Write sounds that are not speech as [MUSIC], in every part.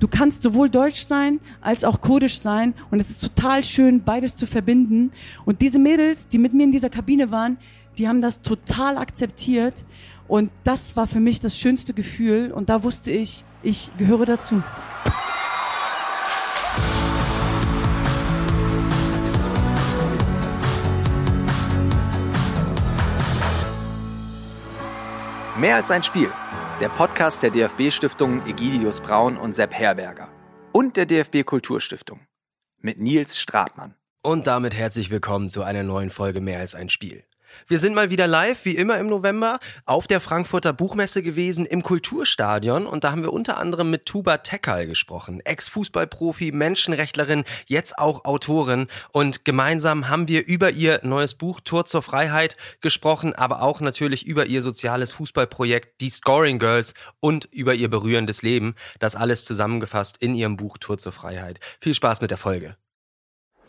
du kannst sowohl deutsch sein als auch kurdisch sein und es ist total schön, beides zu verbinden. Und diese Mädels, die mit mir in dieser Kabine waren, die haben das total akzeptiert und das war für mich das schönste Gefühl und da wusste ich, ich gehöre dazu. Mehr als ein Spiel. Der Podcast der DFB-Stiftungen Egidius Braun und Sepp Herberger. Und der DFB Kulturstiftung. Mit Nils Stratmann. Und damit herzlich willkommen zu einer neuen Folge Mehr als ein Spiel. Wir sind mal wieder live, wie immer im November, auf der Frankfurter Buchmesse gewesen, im Kulturstadion. Und da haben wir unter anderem mit Tuba Tekal gesprochen. Ex-Fußballprofi, Menschenrechtlerin, jetzt auch Autorin. Und gemeinsam haben wir über ihr neues Buch Tor zur Freiheit gesprochen, aber auch natürlich über ihr soziales Fußballprojekt Die Scoring Girls und über ihr berührendes Leben. Das alles zusammengefasst in ihrem Buch Tor zur Freiheit. Viel Spaß mit der Folge.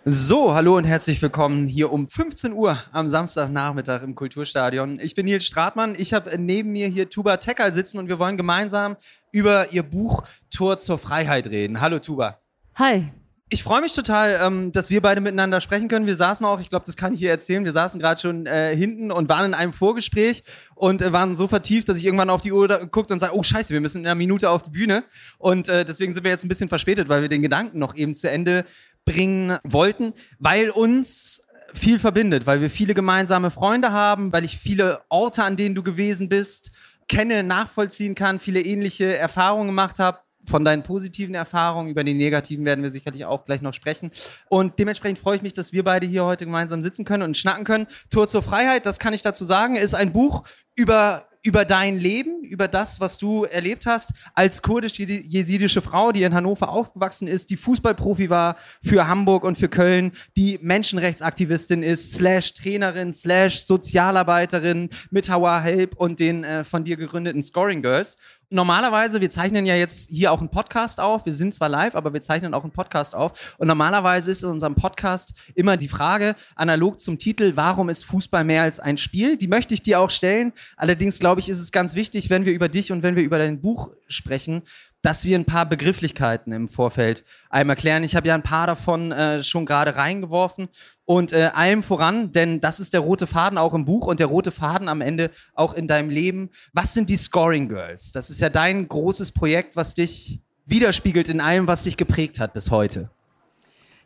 So, hallo und herzlich willkommen hier um 15 Uhr am Samstagnachmittag im Kulturstadion. Ich bin Nils Stratmann. Ich habe neben mir hier Tuba Tekal sitzen und wir wollen gemeinsam über ihr Buch Tor zur Freiheit reden. Hallo Tuba. Hi. Ich freue mich total, ähm, dass wir beide miteinander sprechen können. Wir saßen auch, ich glaube, das kann ich hier erzählen, wir saßen gerade schon äh, hinten und waren in einem Vorgespräch und äh, waren so vertieft, dass ich irgendwann auf die Uhr guckt und sage, oh scheiße, wir müssen in einer Minute auf die Bühne. Und äh, deswegen sind wir jetzt ein bisschen verspätet, weil wir den Gedanken noch eben zu Ende bringen wollten, weil uns viel verbindet, weil wir viele gemeinsame Freunde haben, weil ich viele Orte, an denen du gewesen bist, kenne, nachvollziehen kann, viele ähnliche Erfahrungen gemacht habe. Von deinen positiven Erfahrungen, über die negativen werden wir sicherlich auch gleich noch sprechen. Und dementsprechend freue ich mich, dass wir beide hier heute gemeinsam sitzen können und schnacken können. Tor zur Freiheit, das kann ich dazu sagen, ist ein Buch über über dein Leben, über das, was du erlebt hast als kurdisch-jesidische Frau, die in Hannover aufgewachsen ist, die Fußballprofi war für Hamburg und für Köln, die Menschenrechtsaktivistin ist, slash Trainerin, slash Sozialarbeiterin mit Hawa Help und den äh, von dir gegründeten Scoring Girls normalerweise, wir zeichnen ja jetzt hier auch einen Podcast auf. Wir sind zwar live, aber wir zeichnen auch einen Podcast auf. Und normalerweise ist in unserem Podcast immer die Frage, analog zum Titel, warum ist Fußball mehr als ein Spiel? Die möchte ich dir auch stellen. Allerdings glaube ich, ist es ganz wichtig, wenn wir über dich und wenn wir über dein Buch sprechen, dass wir ein paar Begrifflichkeiten im Vorfeld einmal klären. Ich habe ja ein paar davon äh, schon gerade reingeworfen. Und äh, allem voran, denn das ist der rote Faden auch im Buch und der rote Faden am Ende auch in deinem Leben. Was sind die Scoring Girls? Das ist ja dein großes Projekt, was dich widerspiegelt in allem, was dich geprägt hat bis heute.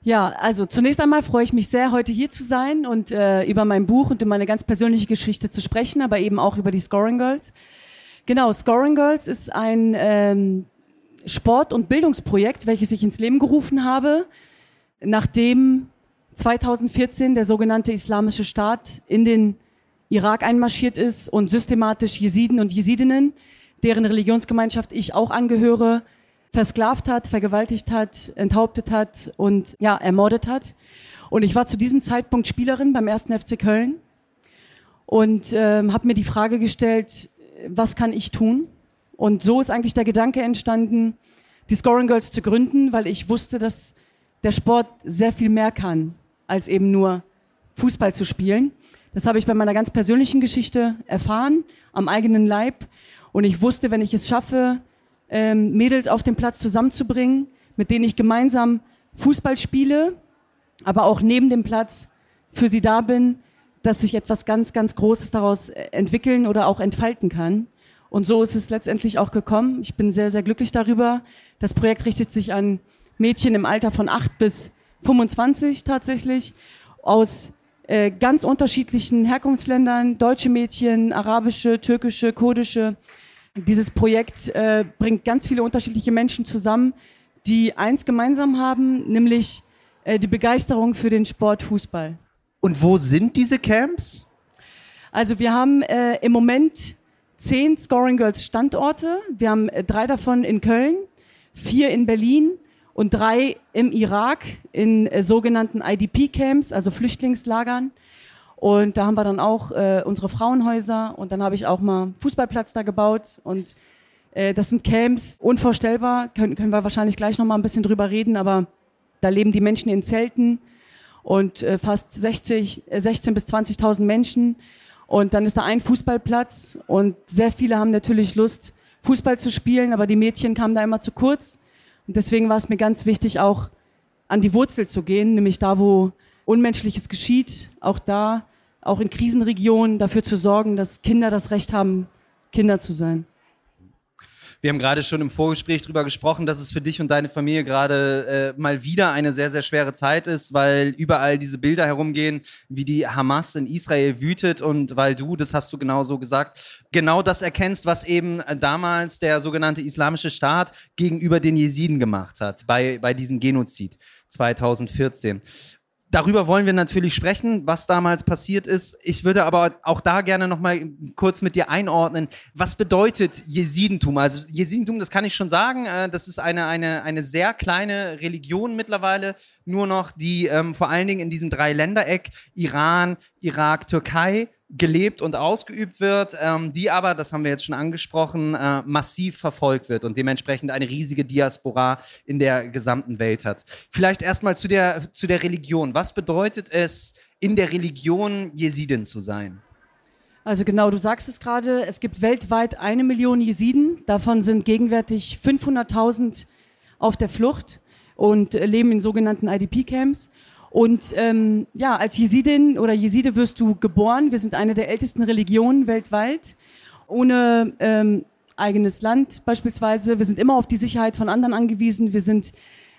Ja, also zunächst einmal freue ich mich sehr, heute hier zu sein und äh, über mein Buch und über meine ganz persönliche Geschichte zu sprechen, aber eben auch über die Scoring Girls. Genau, Scoring Girls ist ein ähm, Sport- und Bildungsprojekt, welches ich ins Leben gerufen habe, nachdem 2014 der sogenannte Islamische Staat in den Irak einmarschiert ist und systematisch Jesiden und Jesidinnen, deren Religionsgemeinschaft ich auch angehöre, versklavt hat, vergewaltigt hat, enthauptet hat und ja, ermordet hat. Und ich war zu diesem Zeitpunkt Spielerin beim ersten FC Köln und ähm, habe mir die Frage gestellt, was kann ich tun? Und so ist eigentlich der Gedanke entstanden, die Scoring Girls zu gründen, weil ich wusste, dass der Sport sehr viel mehr kann, als eben nur Fußball zu spielen. Das habe ich bei meiner ganz persönlichen Geschichte erfahren, am eigenen Leib. Und ich wusste, wenn ich es schaffe, ähm, Mädels auf dem Platz zusammenzubringen, mit denen ich gemeinsam Fußball spiele, aber auch neben dem Platz für sie da bin, dass sich etwas ganz, ganz Großes daraus entwickeln oder auch entfalten kann. Und so ist es letztendlich auch gekommen. Ich bin sehr, sehr glücklich darüber. Das Projekt richtet sich an Mädchen im Alter von 8 bis 25 tatsächlich aus äh, ganz unterschiedlichen Herkunftsländern, deutsche Mädchen, arabische, türkische, kurdische. Dieses Projekt äh, bringt ganz viele unterschiedliche Menschen zusammen, die eins gemeinsam haben, nämlich äh, die Begeisterung für den Sport Fußball. Und wo sind diese Camps? Also wir haben äh, im Moment zehn Scoring Girls Standorte. Wir haben äh, drei davon in Köln, vier in Berlin und drei im Irak in äh, sogenannten IDP-Camps, also Flüchtlingslagern. Und da haben wir dann auch äh, unsere Frauenhäuser und dann habe ich auch mal Fußballplatz da gebaut. Und äh, das sind Camps, unvorstellbar, können, können wir wahrscheinlich gleich noch mal ein bisschen drüber reden, aber da leben die Menschen in Zelten und äh, fast 60, 16 bis 20.000 Menschen. Und dann ist da ein Fußballplatz und sehr viele haben natürlich Lust, Fußball zu spielen, aber die Mädchen kamen da immer zu kurz. Und deswegen war es mir ganz wichtig, auch an die Wurzel zu gehen, nämlich da, wo Unmenschliches geschieht, auch da, auch in Krisenregionen dafür zu sorgen, dass Kinder das Recht haben, Kinder zu sein. Wir haben gerade schon im Vorgespräch darüber gesprochen, dass es für dich und deine Familie gerade äh, mal wieder eine sehr, sehr schwere Zeit ist, weil überall diese Bilder herumgehen, wie die Hamas in Israel wütet und weil du, das hast du genau so gesagt, genau das erkennst, was eben damals der sogenannte Islamische Staat gegenüber den Jesiden gemacht hat, bei, bei diesem Genozid 2014. Darüber wollen wir natürlich sprechen, was damals passiert ist. Ich würde aber auch da gerne noch mal kurz mit dir einordnen. Was bedeutet Jesidentum? Also Jesidentum, das kann ich schon sagen, äh, das ist eine, eine, eine sehr kleine Religion mittlerweile, nur noch, die ähm, vor allen Dingen in diesem Dreiländereck Iran, Irak, Türkei gelebt und ausgeübt wird, ähm, die aber, das haben wir jetzt schon angesprochen, äh, massiv verfolgt wird und dementsprechend eine riesige Diaspora in der gesamten Welt hat. Vielleicht erstmal zu der, zu der Religion. Was bedeutet es, in der Religion Jesiden zu sein? Also genau, du sagst es gerade, es gibt weltweit eine Million Jesiden, davon sind gegenwärtig 500.000 auf der Flucht und leben in sogenannten IDP-Camps. Und ähm, ja, als Jesidin oder Jeside wirst du geboren. Wir sind eine der ältesten Religionen weltweit, ohne ähm, eigenes Land beispielsweise. Wir sind immer auf die Sicherheit von anderen angewiesen. Wir sind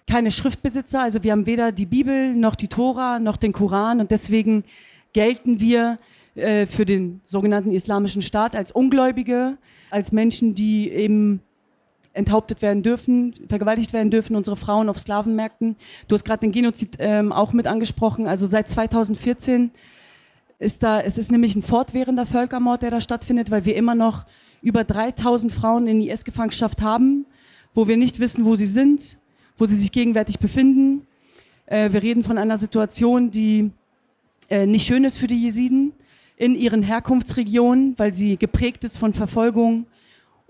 keine Schriftbesitzer, also wir haben weder die Bibel noch die Tora noch den Koran und deswegen gelten wir äh, für den sogenannten Islamischen Staat als Ungläubige, als Menschen, die eben enthauptet werden dürfen, vergewaltigt werden dürfen, unsere Frauen auf Sklavenmärkten. Du hast gerade den Genozid ähm, auch mit angesprochen. Also seit 2014 ist da, es ist nämlich ein fortwährender Völkermord, der da stattfindet, weil wir immer noch über 3000 Frauen in IS-Gefangenschaft haben, wo wir nicht wissen, wo sie sind, wo sie sich gegenwärtig befinden. Äh, wir reden von einer Situation, die äh, nicht schön ist für die Jesiden in ihren Herkunftsregionen, weil sie geprägt ist von Verfolgung,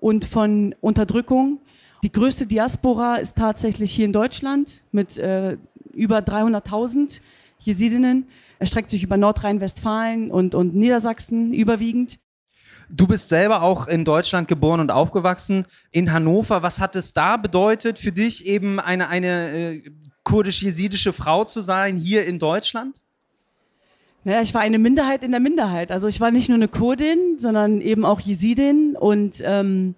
und von Unterdrückung. Die größte Diaspora ist tatsächlich hier in Deutschland mit äh, über 300.000 Jesidinnen. Erstreckt sich über Nordrhein-Westfalen und, und Niedersachsen überwiegend. Du bist selber auch in Deutschland geboren und aufgewachsen, in Hannover. Was hat es da bedeutet für dich, eben eine, eine äh, kurdisch-jesidische Frau zu sein hier in Deutschland? Naja, ich war eine Minderheit in der Minderheit. Also ich war nicht nur eine Kurdin, sondern eben auch Jesidin. Und ähm,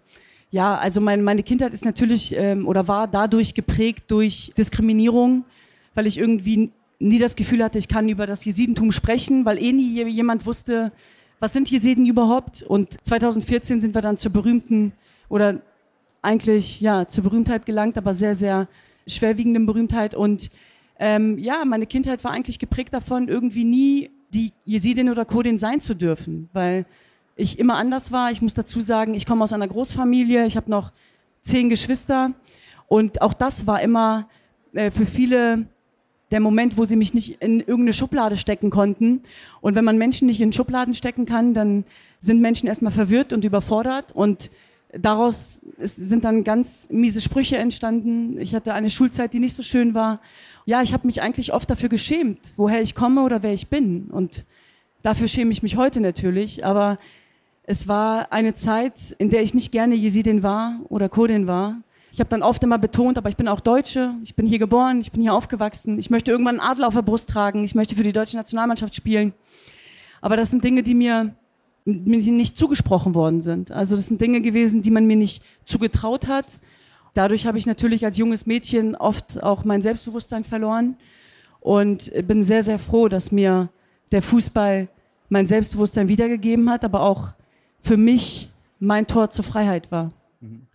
ja, also mein, meine Kindheit ist natürlich ähm, oder war dadurch geprägt durch Diskriminierung, weil ich irgendwie nie das Gefühl hatte, ich kann über das Jesidentum sprechen, weil eh nie jemand wusste, was sind Jesiden überhaupt. Und 2014 sind wir dann zur berühmten oder eigentlich ja zur Berühmtheit gelangt, aber sehr, sehr schwerwiegenden Berühmtheit. Und ähm, ja, meine Kindheit war eigentlich geprägt davon, irgendwie nie die Jesidin oder Kurdin sein zu dürfen, weil ich immer anders war. Ich muss dazu sagen, ich komme aus einer Großfamilie, ich habe noch zehn Geschwister und auch das war immer äh, für viele der Moment, wo sie mich nicht in irgendeine Schublade stecken konnten. Und wenn man Menschen nicht in Schubladen stecken kann, dann sind Menschen erstmal verwirrt und überfordert und daraus sind dann ganz miese Sprüche entstanden. Ich hatte eine Schulzeit, die nicht so schön war. Ja, ich habe mich eigentlich oft dafür geschämt, woher ich komme oder wer ich bin. Und dafür schäme ich mich heute natürlich. Aber es war eine Zeit, in der ich nicht gerne Jesidin war oder Kurdin war. Ich habe dann oft immer betont, aber ich bin auch Deutsche, ich bin hier geboren, ich bin hier aufgewachsen, ich möchte irgendwann einen Adler auf der Brust tragen, ich möchte für die deutsche Nationalmannschaft spielen. Aber das sind Dinge, die mir mir nicht zugesprochen worden sind. Also das sind Dinge gewesen, die man mir nicht zugetraut hat. Dadurch habe ich natürlich als junges Mädchen oft auch mein Selbstbewusstsein verloren und bin sehr, sehr froh, dass mir der Fußball mein Selbstbewusstsein wiedergegeben hat, aber auch für mich mein Tor zur Freiheit war. Mhm.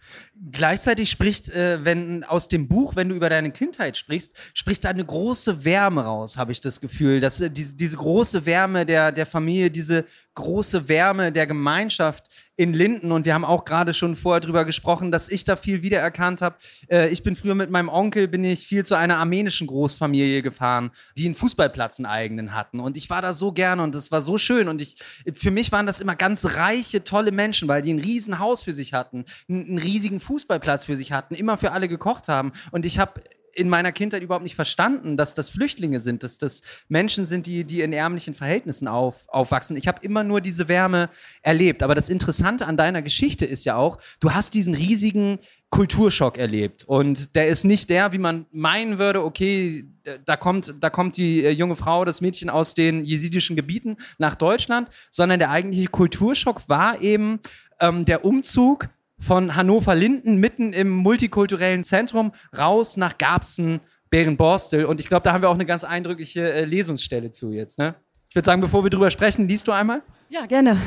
Gleichzeitig spricht, äh, wenn aus dem Buch, wenn du über deine Kindheit sprichst, spricht da eine große Wärme raus, habe ich das Gefühl. Dass äh, diese, diese große Wärme der, der Familie, diese große Wärme der Gemeinschaft in Linden. Und wir haben auch gerade schon vorher drüber gesprochen, dass ich da viel wiedererkannt habe. Äh, ich bin früher mit meinem Onkel, bin ich viel zu einer armenischen Großfamilie gefahren, die einen Fußballplatz einen eigenen hatten. Und ich war da so gerne und es war so schön. Und ich, für mich waren das immer ganz reiche, tolle Menschen, weil die ein riesen Haus für sich hatten, einen, einen riesigen Fußballplatz für sich hatten, immer für alle gekocht haben. Und ich habe in meiner Kindheit überhaupt nicht verstanden, dass das Flüchtlinge sind, dass das Menschen sind, die, die in ärmlichen Verhältnissen auf, aufwachsen. Ich habe immer nur diese Wärme erlebt. Aber das Interessante an deiner Geschichte ist ja auch, du hast diesen riesigen Kulturschock erlebt. Und der ist nicht der, wie man meinen würde, okay, da kommt, da kommt die äh, junge Frau, das Mädchen aus den jesidischen Gebieten nach Deutschland, sondern der eigentliche Kulturschock war eben ähm, der Umzug von Hannover-Linden mitten im multikulturellen Zentrum raus nach Garbsen, Bärenborstel. Und ich glaube, da haben wir auch eine ganz eindrückliche äh, Lesungsstelle zu jetzt. Ne? Ich würde sagen, bevor wir drüber sprechen, liest du einmal? Ja, gerne.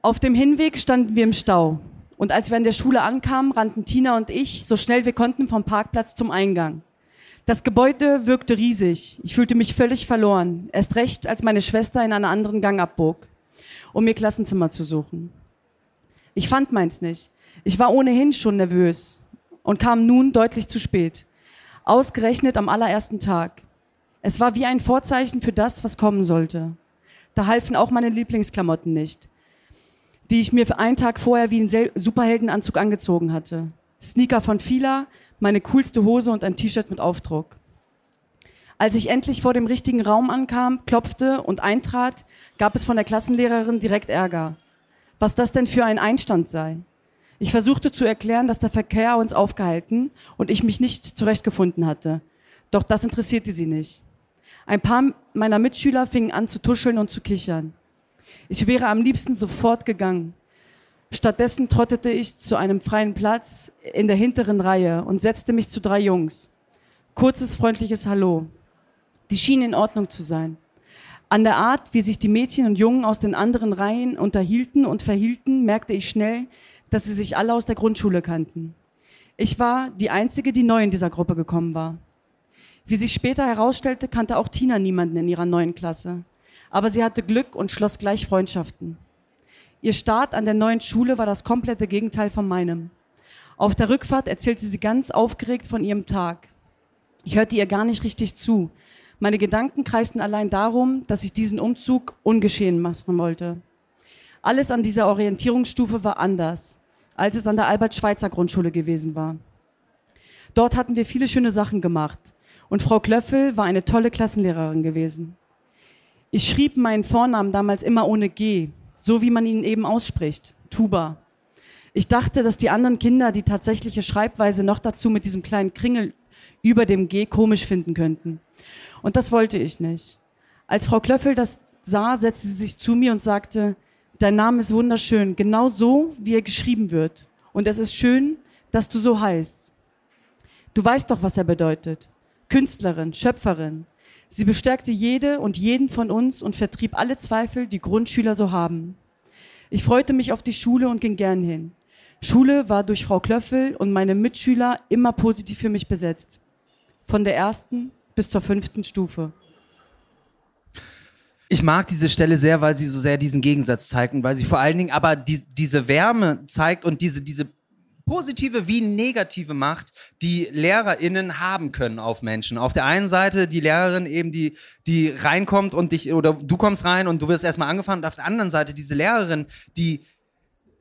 Auf dem Hinweg standen wir im Stau. Und als wir an der Schule ankamen, rannten Tina und ich so schnell wir konnten vom Parkplatz zum Eingang. Das Gebäude wirkte riesig. Ich fühlte mich völlig verloren. Erst recht, als meine Schwester in einen anderen Gang abbog, um ihr Klassenzimmer zu suchen. Ich fand meins nicht. Ich war ohnehin schon nervös und kam nun deutlich zu spät. Ausgerechnet am allerersten Tag. Es war wie ein Vorzeichen für das, was kommen sollte. Da halfen auch meine Lieblingsklamotten nicht, die ich mir für einen Tag vorher wie einen Superheldenanzug angezogen hatte. Sneaker von Fila, meine coolste Hose und ein T-Shirt mit Aufdruck. Als ich endlich vor dem richtigen Raum ankam, klopfte und eintrat, gab es von der Klassenlehrerin direkt Ärger was das denn für ein Einstand sei. Ich versuchte zu erklären, dass der Verkehr uns aufgehalten und ich mich nicht zurechtgefunden hatte. Doch das interessierte sie nicht. Ein paar meiner Mitschüler fingen an zu tuscheln und zu kichern. Ich wäre am liebsten sofort gegangen. Stattdessen trottete ich zu einem freien Platz in der hinteren Reihe und setzte mich zu drei Jungs. Kurzes, freundliches Hallo. Die schienen in Ordnung zu sein. An der Art, wie sich die Mädchen und Jungen aus den anderen Reihen unterhielten und verhielten, merkte ich schnell, dass sie sich alle aus der Grundschule kannten. Ich war die einzige, die neu in dieser Gruppe gekommen war. Wie sich später herausstellte, kannte auch Tina niemanden in ihrer neuen Klasse. Aber sie hatte Glück und schloss gleich Freundschaften. Ihr Start an der neuen Schule war das komplette Gegenteil von meinem. Auf der Rückfahrt erzählte sie ganz aufgeregt von ihrem Tag. Ich hörte ihr gar nicht richtig zu, meine Gedanken kreisten allein darum, dass ich diesen Umzug ungeschehen machen wollte. Alles an dieser Orientierungsstufe war anders, als es an der Albert-Schweitzer-Grundschule gewesen war. Dort hatten wir viele schöne Sachen gemacht und Frau Klöffel war eine tolle Klassenlehrerin gewesen. Ich schrieb meinen Vornamen damals immer ohne G, so wie man ihn eben ausspricht, Tuba. Ich dachte, dass die anderen Kinder die tatsächliche Schreibweise noch dazu mit diesem kleinen Kringel über dem G komisch finden könnten. Und das wollte ich nicht. Als Frau Klöffel das sah, setzte sie sich zu mir und sagte, dein Name ist wunderschön, genau so, wie er geschrieben wird. Und es ist schön, dass du so heißt. Du weißt doch, was er bedeutet. Künstlerin, Schöpferin. Sie bestärkte jede und jeden von uns und vertrieb alle Zweifel, die Grundschüler so haben. Ich freute mich auf die Schule und ging gern hin. Schule war durch Frau Klöffel und meine Mitschüler immer positiv für mich besetzt. Von der ersten bis zur fünften Stufe. Ich mag diese Stelle sehr, weil sie so sehr diesen Gegensatz zeigt und weil sie vor allen Dingen aber die, diese Wärme zeigt und diese, diese positive wie negative Macht, die LehrerInnen haben können auf Menschen. Auf der einen Seite die Lehrerin eben, die, die reinkommt und dich, oder du kommst rein und du wirst erstmal angefangen und auf der anderen Seite diese Lehrerin, die,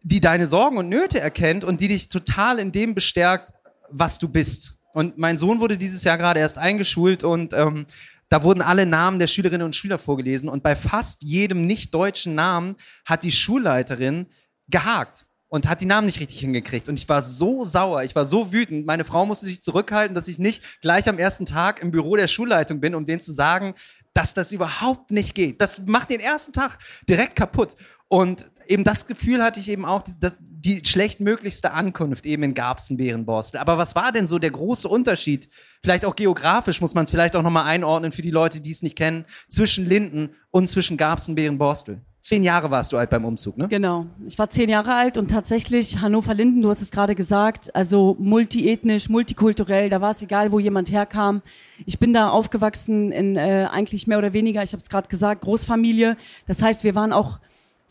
die deine Sorgen und Nöte erkennt und die dich total in dem bestärkt, was du bist. Und mein Sohn wurde dieses Jahr gerade erst eingeschult und ähm, da wurden alle Namen der Schülerinnen und Schüler vorgelesen und bei fast jedem nicht deutschen Namen hat die Schulleiterin gehakt und hat die Namen nicht richtig hingekriegt. Und ich war so sauer, ich war so wütend. Meine Frau musste sich zurückhalten, dass ich nicht gleich am ersten Tag im Büro der Schulleitung bin, um denen zu sagen, dass das überhaupt nicht geht. Das macht den ersten Tag direkt kaputt. Und eben das Gefühl hatte ich eben auch, dass die schlechtmöglichste Ankunft eben in Garbsen, Bärenborstel. Aber was war denn so der große Unterschied? Vielleicht auch geografisch muss man es vielleicht auch nochmal einordnen für die Leute, die es nicht kennen, zwischen Linden und zwischen Garbsen, Bärenborstel. Zehn Jahre warst du alt beim Umzug, ne? Genau. Ich war zehn Jahre alt und tatsächlich Hannover-Linden, du hast es gerade gesagt, also multiethnisch, multikulturell, da war es egal, wo jemand herkam. Ich bin da aufgewachsen in äh, eigentlich mehr oder weniger, ich habe es gerade gesagt, Großfamilie. Das heißt, wir waren auch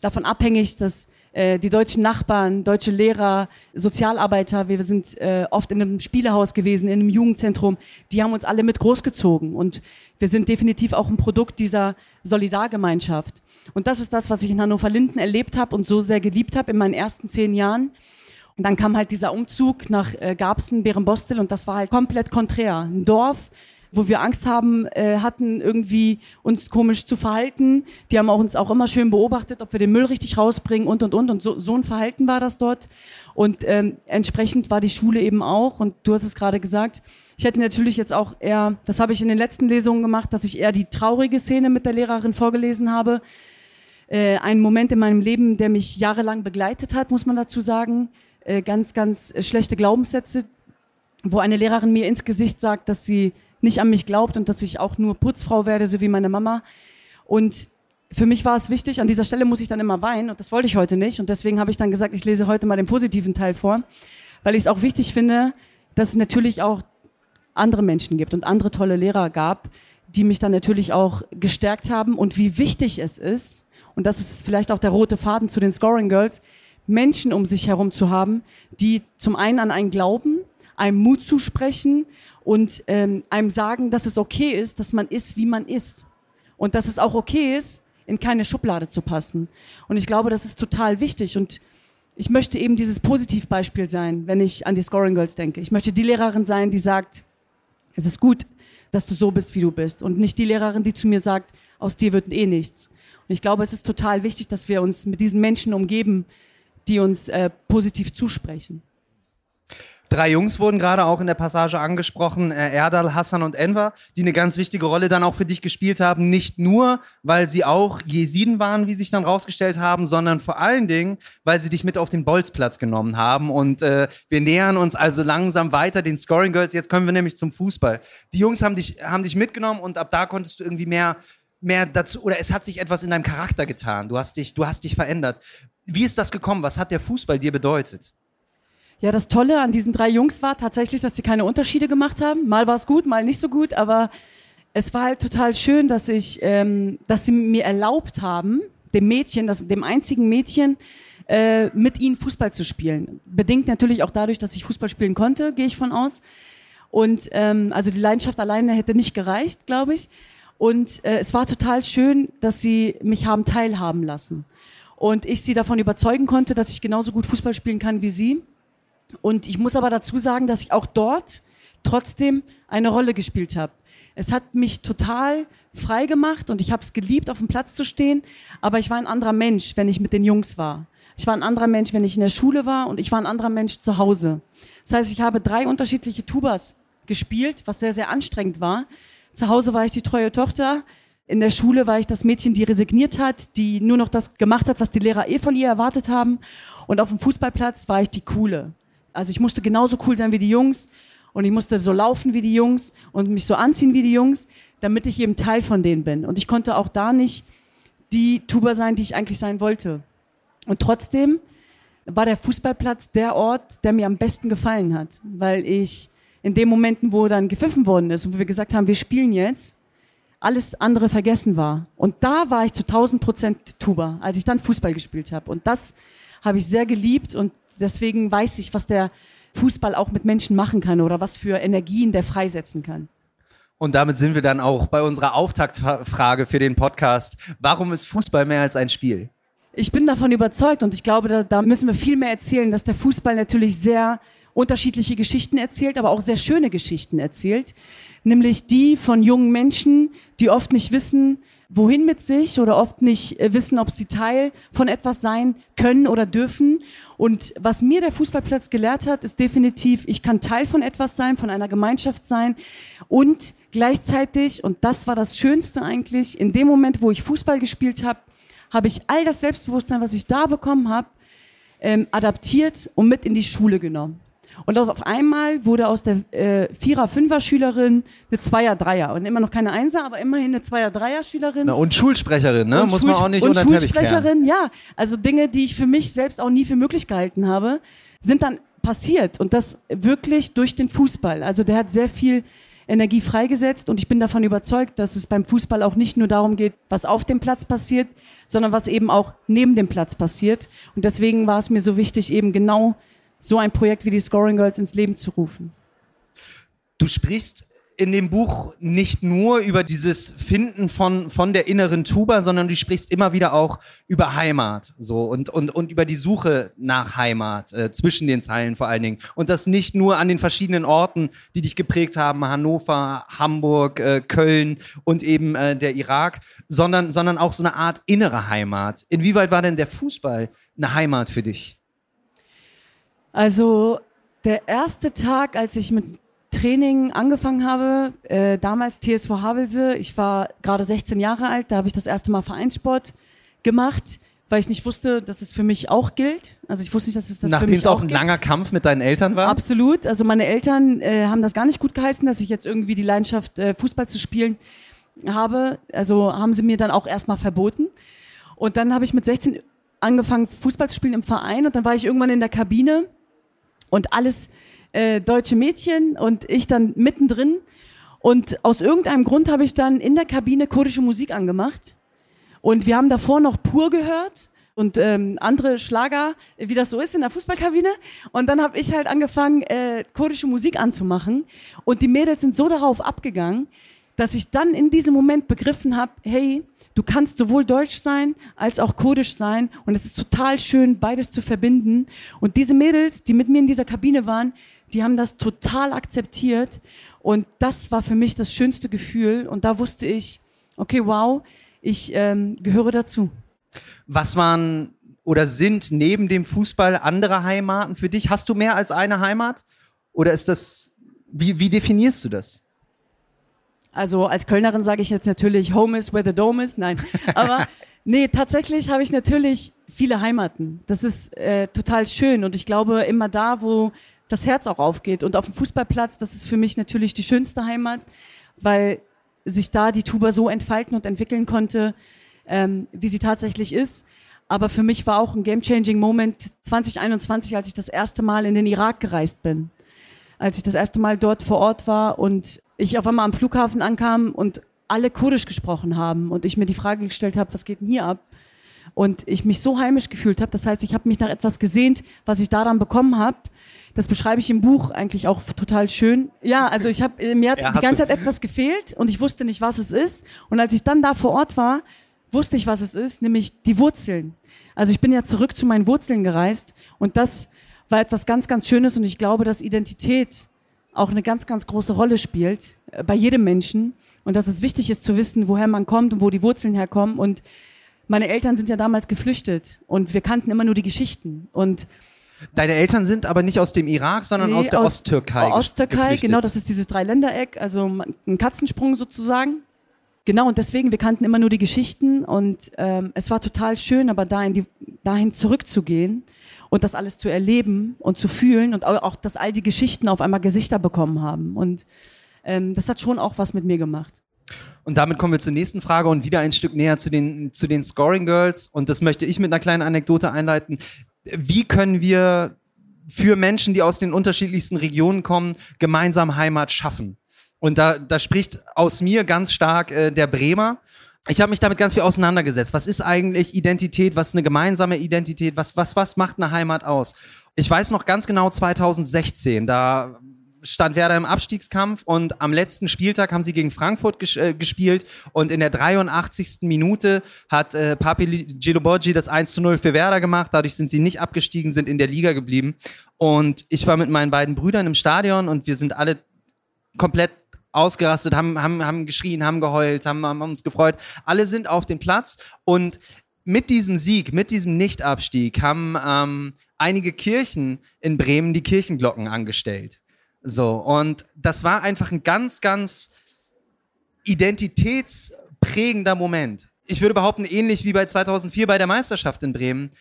davon abhängig, dass äh, die deutschen Nachbarn, deutsche Lehrer, Sozialarbeiter, wir sind äh, oft in einem Spielehaus gewesen, in einem Jugendzentrum, die haben uns alle mit großgezogen und wir sind definitiv auch ein Produkt dieser Solidargemeinschaft. Und das ist das, was ich in Hannover Linden erlebt habe und so sehr geliebt habe in meinen ersten zehn Jahren. dann kam halt dieser Umzug nach äh, Garbsen, Bärenbostel und das war halt komplett konträr. Ein Dorf, wo wir Angst haben, äh, hatten, irgendwie uns komisch zu verhalten. Die haben auch uns auch immer schön beobachtet, ob wir den Müll richtig rausbringen und und und. Und so, so ein Verhalten war das dort. Und ähm, entsprechend war die Schule eben auch. Und du hast es gerade gesagt. Ich hätte natürlich jetzt auch eher, das habe ich in den letzten Lesungen gemacht, dass ich eher die traurige Szene mit der Lehrerin vorgelesen habe. Äh, ein Moment in meinem Leben, der mich jahrelang begleitet hat, muss man dazu sagen. Äh, ganz, ganz schlechte Glaubenssätze, wo eine Lehrerin mir ins Gesicht sagt, dass sie nicht an mich glaubt und dass ich auch nur Putzfrau werde, so wie meine Mama. Und für mich war es wichtig, an dieser Stelle muss ich dann immer weinen und das wollte ich heute nicht. Und deswegen habe ich dann gesagt, ich lese heute mal den positiven Teil vor, weil ich es auch wichtig finde, dass es natürlich auch andere Menschen gibt und andere tolle Lehrer gab, die mich dann natürlich auch gestärkt haben und wie wichtig es ist, und das ist vielleicht auch der rote Faden zu den Scoring Girls, Menschen um sich herum zu haben, die zum einen an einen glauben, einem Mut zusprechen und ähm, einem sagen, dass es okay ist, dass man ist, wie man ist. Und dass es auch okay ist, in keine Schublade zu passen. Und ich glaube, das ist total wichtig. Und ich möchte eben dieses Positivbeispiel sein, wenn ich an die Scoring Girls denke. Ich möchte die Lehrerin sein, die sagt, es ist gut, dass du so bist, wie du bist. Und nicht die Lehrerin, die zu mir sagt, aus dir wird eh nichts. Und ich glaube, es ist total wichtig, dass wir uns mit diesen Menschen umgeben, die uns äh, positiv zusprechen. Drei Jungs wurden gerade auch in der Passage angesprochen, äh, Erdal, Hassan und Enver, die eine ganz wichtige Rolle dann auch für dich gespielt haben. Nicht nur, weil sie auch Jesiden waren, wie sich dann rausgestellt haben, sondern vor allen Dingen, weil sie dich mit auf den Bolzplatz genommen haben. Und äh, wir nähern uns also langsam weiter den Scoring Girls. Jetzt kommen wir nämlich zum Fußball. Die Jungs haben dich, haben dich mitgenommen und ab da konntest du irgendwie mehr mehr dazu oder es hat sich etwas in deinem Charakter getan. Du hast dich, du hast dich verändert. Wie ist das gekommen? Was hat der Fußball dir bedeutet? Ja, das Tolle an diesen drei Jungs war tatsächlich, dass sie keine Unterschiede gemacht haben. Mal war es gut, mal nicht so gut, aber es war halt total schön, dass ich, ähm, dass sie mir erlaubt haben, dem Mädchen, das, dem einzigen Mädchen, äh, mit ihnen Fußball zu spielen. Bedingt natürlich auch dadurch, dass ich Fußball spielen konnte, gehe ich von aus. Und ähm, also die Leidenschaft alleine hätte nicht gereicht, glaube ich. Und äh, es war total schön, dass sie mich haben teilhaben lassen. Und ich sie davon überzeugen konnte, dass ich genauso gut Fußball spielen kann wie sie. Und ich muss aber dazu sagen, dass ich auch dort trotzdem eine Rolle gespielt habe. Es hat mich total frei gemacht und ich habe es geliebt, auf dem Platz zu stehen. Aber ich war ein anderer Mensch, wenn ich mit den Jungs war. Ich war ein anderer Mensch, wenn ich in der Schule war und ich war ein anderer Mensch zu Hause. Das heißt, ich habe drei unterschiedliche Tubas gespielt, was sehr, sehr anstrengend war. Zu Hause war ich die treue Tochter. In der Schule war ich das Mädchen, die resigniert hat, die nur noch das gemacht hat, was die Lehrer eh von ihr erwartet haben. Und auf dem Fußballplatz war ich die Coole. Also ich musste genauso cool sein wie die Jungs und ich musste so laufen wie die Jungs und mich so anziehen wie die Jungs, damit ich eben Teil von denen bin. Und ich konnte auch da nicht die Tuba sein, die ich eigentlich sein wollte. Und trotzdem war der Fußballplatz der Ort, der mir am besten gefallen hat, weil ich in den Momenten, wo dann gepfiffen worden ist und wo wir gesagt haben, wir spielen jetzt, alles andere vergessen war. Und da war ich zu 1000 Prozent Tuba, als ich dann Fußball gespielt habe. Und das habe ich sehr geliebt und deswegen weiß ich, was der Fußball auch mit Menschen machen kann oder was für Energien der freisetzen kann. Und damit sind wir dann auch bei unserer Auftaktfrage für den Podcast. Warum ist Fußball mehr als ein Spiel? Ich bin davon überzeugt und ich glaube, da, da müssen wir viel mehr erzählen, dass der Fußball natürlich sehr unterschiedliche Geschichten erzählt, aber auch sehr schöne Geschichten erzählt. Nämlich die von jungen Menschen, die oft nicht wissen, wohin mit sich oder oft nicht äh, wissen, ob sie Teil von etwas sein können oder dürfen. Und was mir der Fußballplatz gelehrt hat, ist definitiv, ich kann Teil von etwas sein, von einer Gemeinschaft sein und gleichzeitig, und das war das Schönste eigentlich, in dem Moment, wo ich Fußball gespielt habe, habe ich all das Selbstbewusstsein, was ich da bekommen habe, ähm, adaptiert und mit in die Schule genommen. Und auf einmal wurde aus der äh, Vierer-, Fünfer-Schülerin eine Zweier-, Dreier. Und immer noch keine Einser, aber immerhin eine Zweier-, Dreier-Schülerin. Und Schulsprecherin, ne? Und Muss man auch nicht und unter den Schulsprecherin, ja. Also Dinge, die ich für mich selbst auch nie für möglich gehalten habe, sind dann passiert. Und das wirklich durch den Fußball. Also der hat sehr viel Energie freigesetzt und ich bin davon überzeugt, dass es beim Fußball auch nicht nur darum geht, was auf dem Platz passiert, sondern was eben auch neben dem Platz passiert. Und deswegen war es mir so wichtig, eben genau so ein Projekt wie die Scoring Girls ins Leben zu rufen. Du sprichst in dem Buch nicht nur über dieses Finden von, von der inneren Tuba, sondern du sprichst immer wieder auch über Heimat so und, und, und über die Suche nach Heimat äh, zwischen den Zeilen vor allen Dingen. Und das nicht nur an den verschiedenen Orten, die dich geprägt haben, Hannover, Hamburg, äh, Köln und eben äh, der Irak, sondern, sondern auch so eine Art innere Heimat. Inwieweit war denn der Fußball eine Heimat für dich? Also der erste Tag, als ich mit Training angefangen habe, äh, damals TSV Havelse, ich war gerade 16 Jahre alt, da habe ich das erste Mal Vereinssport gemacht, weil ich nicht wusste, dass es für mich auch gilt. Also ich wusste nicht, dass es das Nachdem für mich es auch auch ein gibt. langer Kampf mit deinen Eltern war? Absolut. Also meine Eltern äh, haben das gar nicht gut geheißen, dass ich jetzt irgendwie die Leidenschaft, äh, Fußball zu spielen habe. Also haben sie mir dann auch erstmal verboten. Und dann habe ich mit 16 angefangen, Fußball zu spielen im Verein. Und dann war ich irgendwann in der Kabine und alles äh, deutsche Mädchen und ich dann mittendrin. Und aus irgendeinem Grund habe ich dann in der Kabine kurdische Musik angemacht. Und wir haben davor noch Pur gehört und ähm, andere Schlager, wie das so ist in der Fußballkabine. Und dann habe ich halt angefangen, äh, kurdische Musik anzumachen. Und die Mädels sind so darauf abgegangen, dass ich dann in diesem Moment begriffen habe, hey, du kannst sowohl deutsch sein als auch kurdisch sein. Und es ist total schön, beides zu verbinden. Und diese Mädels, die mit mir in dieser Kabine waren, die haben das total akzeptiert. Und das war für mich das schönste Gefühl. Und da wusste ich, okay, wow, ich ähm, gehöre dazu. Was waren oder sind neben dem Fußball andere Heimaten für dich? Hast du mehr als eine Heimat? Oder ist das, wie, wie definierst du das? Also als Kölnerin sage ich jetzt natürlich Home is where the dome is. Nein, aber [LAUGHS] nee, tatsächlich habe ich natürlich viele Heimaten. Das ist äh, total schön und ich glaube immer da, wo das Herz auch aufgeht und auf dem Fußballplatz, das ist für mich natürlich die schönste Heimat, weil sich da die Tuba so entfalten und entwickeln konnte, ähm, wie sie tatsächlich ist. Aber für mich war auch ein game-changing Moment 2021, als ich das erste Mal in den Irak gereist bin. Als ich das erste Mal dort vor Ort war und ich auf einmal am Flughafen ankam und alle Kurdisch gesprochen haben und ich mir die Frage gestellt habe, was geht denn hier ab? Und ich mich so heimisch gefühlt habe. Das heißt, ich habe mich nach etwas gesehnt, was ich da dann bekommen habe. Das beschreibe ich im Buch eigentlich auch total schön. Ja, also ich habe mir hat Ja, die ganze du. Zeit etwas gefehlt und ich wusste nicht, was es ist. Und als ich dann da vor Ort war, wusste ich, was es ist, nämlich die Wurzeln. Also ich bin ja zurück zu meinen Wurzeln gereist und das war etwas ganz, ganz Schönes und ich glaube, dass Identität auch eine ganz, ganz große Rolle spielt äh, bei jedem Menschen und dass es wichtig ist zu wissen, woher man kommt und wo die Wurzeln herkommen und meine Eltern sind ja damals geflüchtet und wir kannten immer nur die Geschichten und Deine Eltern sind aber nicht aus dem Irak, sondern aus der Osttürkei. Osttürkei, geflüchtet. genau, das ist dieses Dreiländereck, also ein Katzensprung sozusagen. Genau, und deswegen, wir kannten immer nur die Geschichten und ähm, es war total schön, aber dahin, die, dahin zurückzugehen und das alles zu erleben und zu fühlen und auch, dass all die Geschichten auf einmal Gesichter bekommen haben. Und ähm, das hat schon auch was mit mir gemacht. Und damit kommen wir zur nächsten Frage und wieder ein Stück näher zu den, zu den Scoring Girls. Und das möchte ich mit einer kleinen Anekdote einleiten. Wie können wir für Menschen, die aus den unterschiedlichsten Regionen kommen, gemeinsam Heimat schaffen? Und da, da spricht aus mir ganz stark äh, der Bremer. Ich habe mich damit ganz viel auseinandergesetzt. Was ist eigentlich Identität? Was ist eine gemeinsame Identität? Was, was, was macht eine Heimat aus? Ich weiß noch ganz genau 2016, da stand Werder im Abstiegskampf und am letzten Spieltag haben sie gegen Frankfurt ges äh, gespielt und in der 83. Minute hat äh, Papi Giloborgi das 1 zu 0 für Werder gemacht. Dadurch sind sie nicht abgestiegen, sind in der Liga geblieben. Und ich war mit meinen beiden Brüdern im Stadion und wir sind alle komplett ausgerastet, haben, haben, haben geschrien, haben geheult, haben, haben uns gefreut. Alle sind auf dem Platz und mit diesem Sieg, mit diesem Nichtabstieg haben ähm, einige Kirchen in Bremen die Kirchenglocken angestellt. So, und das war einfach ein ganz, ganz identitätsprägender Moment. Ich würde behaupten, ähnlich wie bei 2004 bei der Meisterschaft in Bremen.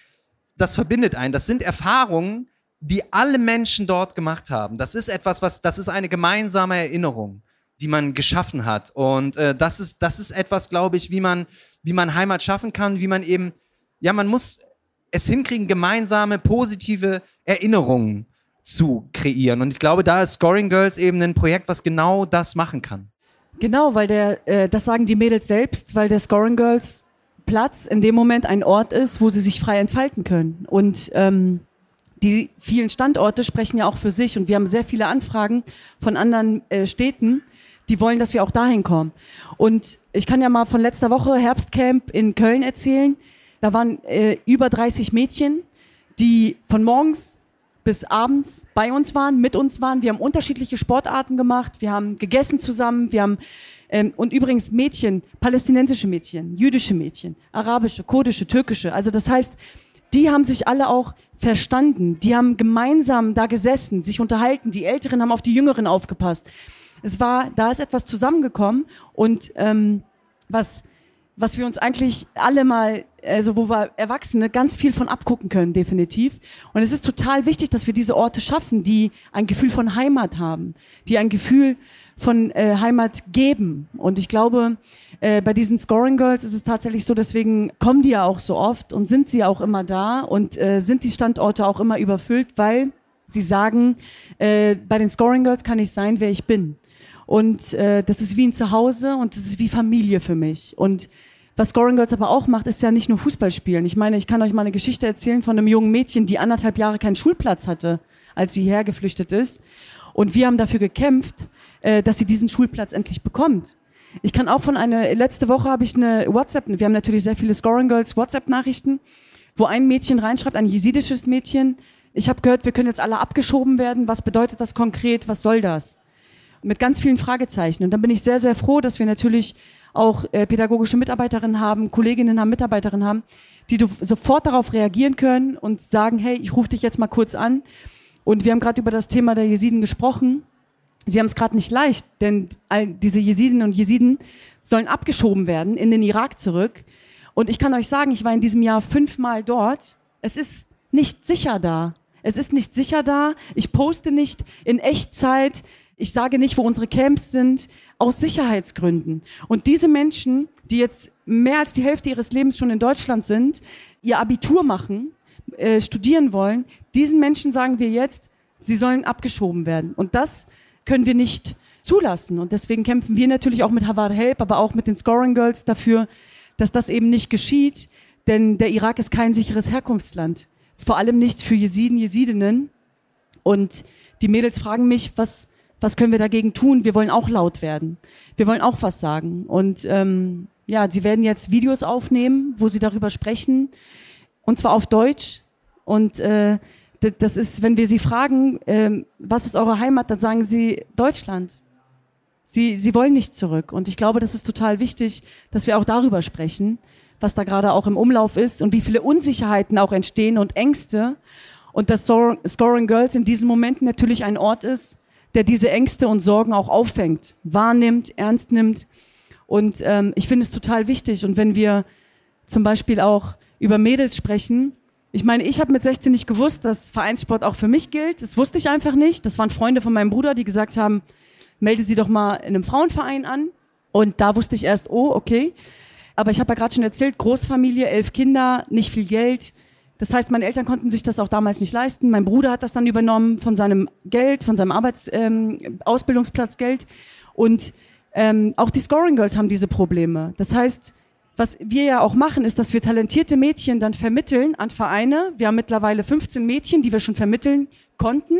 Das verbindet einen. Das sind Erfahrungen, die alle Menschen dort gemacht haben. Das ist etwas, was, das ist eine gemeinsame Erinnerung, die man geschaffen hat. Und äh, das ist, das ist etwas, glaube ich, wie man, wie man Heimat schaffen kann, wie man eben, ja, man muss es hinkriegen, gemeinsame, positive Erinnerungen zu kreieren. Und ich glaube, da ist Scoring Girls eben ein Projekt, was genau das machen kann. Genau, weil der, äh, das sagen die Mädels selbst, weil der Scoring Girls Platz in dem Moment ein Ort ist, wo sie sich frei entfalten können. Und ähm, die vielen Standorte sprechen ja auch für sich und wir haben sehr viele Anfragen von anderen äh, Städten, die wollen, dass wir auch dahin kommen. Und ich kann ja mal von letzter Woche Herbstcamp in Köln erzählen. Da waren äh, über 30 Mädchen, die von morgens bis abends bei uns waren, mit uns waren. Wir haben unterschiedliche Sportarten gemacht, wir haben gegessen zusammen, wir haben ähm, und übrigens Mädchen, palästinensische Mädchen, jüdische Mädchen, arabische, kurdische, türkische. Also das heißt, die haben sich alle auch verstanden. Die haben gemeinsam da gesessen, sich unterhalten. Die Älteren haben auf die Jüngeren aufgepasst. Es war, da ist etwas zusammengekommen und ähm, was was wir uns eigentlich alle mal, also wo wir Erwachsene ganz viel von abgucken können, definitiv. Und es ist total wichtig, dass wir diese Orte schaffen, die ein Gefühl von Heimat haben, die ein Gefühl von äh, Heimat geben. Und ich glaube, äh, bei diesen Scoring Girls ist es tatsächlich so, deswegen kommen die ja auch so oft und sind sie auch immer da und äh, sind die Standorte auch immer überfüllt, weil sie sagen, äh, bei den Scoring Girls kann ich sein, wer ich bin. Und äh, das ist wie ein Zuhause und das ist wie Familie für mich. Und was Scoring Girls aber auch macht, ist ja nicht nur Fußball spielen. Ich meine, ich kann euch mal eine Geschichte erzählen von einem jungen Mädchen, die anderthalb Jahre keinen Schulplatz hatte, als sie hergeflüchtet ist. Und wir haben dafür gekämpft, äh, dass sie diesen Schulplatz endlich bekommt. Ich kann auch von einer, letzte Woche habe ich eine WhatsApp, wir haben natürlich sehr viele Scoring Girls WhatsApp-Nachrichten, wo ein Mädchen reinschreibt, ein jesidisches Mädchen, ich habe gehört, wir können jetzt alle abgeschoben werden. Was bedeutet das konkret? Was soll das? Mit ganz vielen Fragezeichen. Und dann bin ich sehr, sehr froh, dass wir natürlich auch äh, pädagogische Mitarbeiterinnen haben, Kolleginnen haben, Mitarbeiterinnen haben, die sofort darauf reagieren können und sagen, hey, ich rufe dich jetzt mal kurz an. Und wir haben gerade über das Thema der Jesiden gesprochen. Sie haben es gerade nicht leicht, denn all diese Jesidinnen und Jesiden sollen abgeschoben werden in den Irak zurück. Und ich kann euch sagen, ich war in diesem Jahr fünfmal dort. Es ist nicht sicher da. Es ist nicht sicher da. Ich poste nicht in Echtzeit. Ich sage nicht, wo unsere Camps sind, aus Sicherheitsgründen. Und diese Menschen, die jetzt mehr als die Hälfte ihres Lebens schon in Deutschland sind, ihr Abitur machen, äh, studieren wollen, diesen Menschen sagen wir jetzt, sie sollen abgeschoben werden. Und das können wir nicht zulassen. Und deswegen kämpfen wir natürlich auch mit Havar Help, aber auch mit den Scoring Girls dafür, dass das eben nicht geschieht. Denn der Irak ist kein sicheres Herkunftsland. Vor allem nicht für Jesiden, Jesidinnen. Und die Mädels fragen mich, was, was können wir dagegen tun? Wir wollen auch laut werden. Wir wollen auch was sagen. Und ähm, ja, sie werden jetzt Videos aufnehmen, wo sie darüber sprechen. Und zwar auf Deutsch. Und äh, das ist, wenn wir sie fragen, äh, was ist eure Heimat, dann sagen sie Deutschland. Sie, sie wollen nicht zurück. Und ich glaube, das ist total wichtig, dass wir auch darüber sprechen, was da gerade auch im Umlauf ist und wie viele Unsicherheiten auch entstehen und Ängste. Und dass Scoring Girls in diesen Momenten natürlich ein Ort ist, der diese Ängste und Sorgen auch auffängt, wahrnimmt, ernst nimmt. Und ähm, ich finde es total wichtig. Und wenn wir zum Beispiel auch über Mädels sprechen, ich meine, ich habe mit 16 nicht gewusst, dass Vereinssport auch für mich gilt. Das wusste ich einfach nicht. Das waren Freunde von meinem Bruder, die gesagt haben, melde sie doch mal in einem Frauenverein an. Und da wusste ich erst, oh, okay. Aber ich habe ja gerade schon erzählt, Großfamilie, elf Kinder, nicht viel Geld. Das heißt, meine Eltern konnten sich das auch damals nicht leisten. Mein Bruder hat das dann übernommen von seinem Geld, von seinem Arbeits ähm, Ausbildungsplatzgeld. Und ähm, auch die Scoring Girls haben diese Probleme. Das heißt, was wir ja auch machen, ist, dass wir talentierte Mädchen dann vermitteln an Vereine. Wir haben mittlerweile 15 Mädchen, die wir schon vermitteln konnten.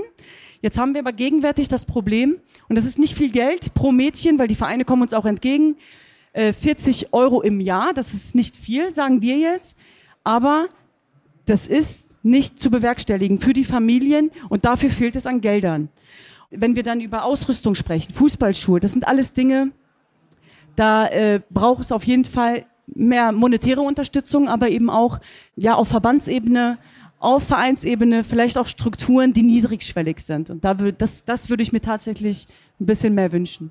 Jetzt haben wir aber gegenwärtig das Problem, und das ist nicht viel Geld pro Mädchen, weil die Vereine kommen uns auch entgegen, 40 äh, Euro im Jahr, das ist nicht viel, sagen wir jetzt, aber das ist nicht zu bewerkstelligen für die Familien und dafür fehlt es an Geldern. Wenn wir dann über Ausrüstung sprechen, Fußballschuhe, das sind alles Dinge, da äh, braucht es auf jeden Fall mehr monetäre Unterstützung, aber eben auch ja auf Verbandsebene, auf Vereinsebene, vielleicht auch Strukturen, die niedrigschwellig sind. Und da würde das, das würde ich mir tatsächlich ein bisschen mehr wünschen